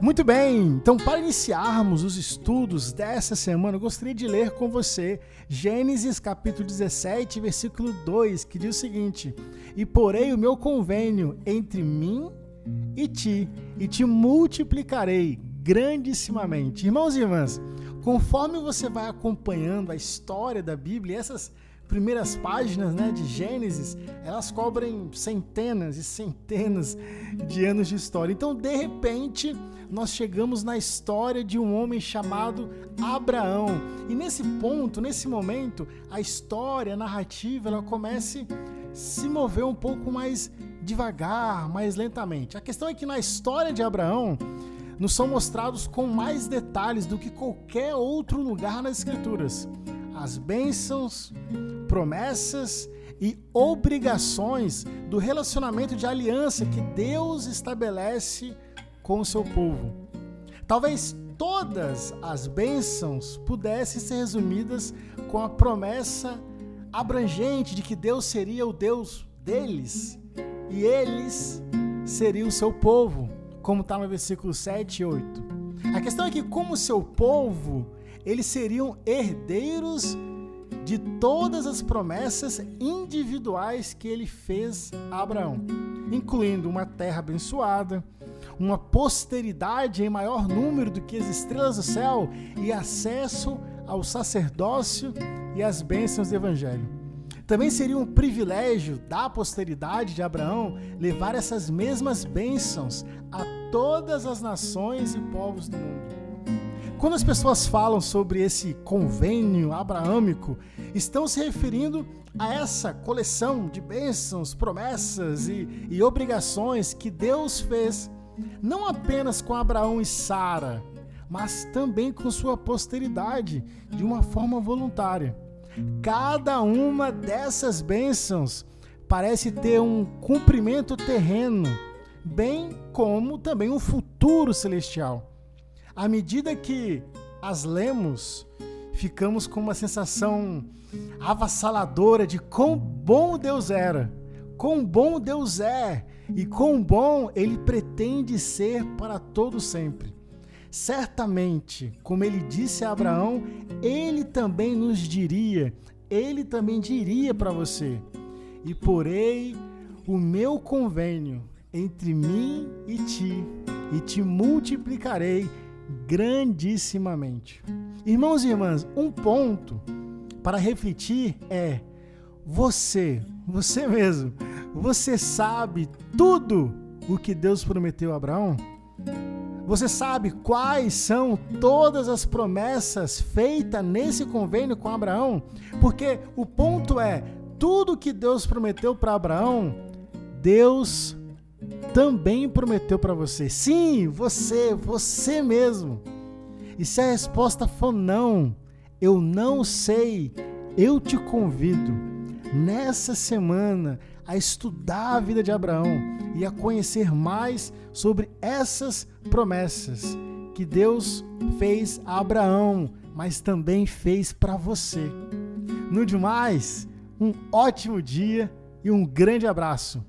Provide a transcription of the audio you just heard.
Muito bem, então para iniciarmos os estudos dessa semana, eu gostaria de ler com você Gênesis capítulo 17, versículo 2, que diz o seguinte: E porei o meu convênio entre mim e ti, e te multiplicarei grandissimamente. Irmãos e irmãs, conforme você vai acompanhando a história da Bíblia, essas primeiras páginas né, de Gênesis, elas cobrem centenas e centenas de anos de história. Então, de repente, nós chegamos na história de um homem chamado Abraão. E nesse ponto, nesse momento, a história, a narrativa, ela começa a se mover um pouco mais devagar, mais lentamente. A questão é que na história de Abraão, nos são mostrados com mais detalhes do que qualquer outro lugar nas Escrituras. As bênçãos, promessas e obrigações do relacionamento de aliança que Deus estabelece com o seu povo. Talvez todas as bênçãos pudessem ser resumidas com a promessa abrangente de que Deus seria o Deus deles e eles seriam o seu povo, como está no versículo 7 e 8. A questão é que, como seu povo, eles seriam herdeiros de todas as promessas individuais que ele fez a Abraão, incluindo uma terra abençoada, uma posteridade em maior número do que as estrelas do céu e acesso ao sacerdócio e às bênçãos do evangelho. Também seria um privilégio da posteridade de Abraão levar essas mesmas bênçãos a todas as nações e povos do mundo. Quando as pessoas falam sobre esse convênio abraâmico, estão se referindo a essa coleção de bênçãos, promessas e, e obrigações que Deus fez, não apenas com Abraão e Sara, mas também com sua posteridade, de uma forma voluntária. Cada uma dessas bênçãos parece ter um cumprimento terreno, bem como também um futuro celestial. À medida que as lemos, ficamos com uma sensação avassaladora de quão bom Deus era, quão bom Deus é e quão bom ele pretende ser para todo sempre. Certamente, como ele disse a Abraão, ele também nos diria, ele também diria para você: "E porei o meu convênio entre mim e ti, e te multiplicarei grandissimamente. Irmãos e irmãs, um ponto para refletir é: você, você mesmo, você sabe tudo o que Deus prometeu a Abraão? Você sabe quais são todas as promessas feitas nesse convênio com Abraão? Porque o ponto é: tudo que Deus prometeu para Abraão, Deus também prometeu para você. Sim, você, você mesmo. E se a resposta for não, eu não sei, eu te convido nessa semana a estudar a vida de Abraão e a conhecer mais sobre essas promessas que Deus fez a Abraão, mas também fez para você. No demais, um ótimo dia e um grande abraço.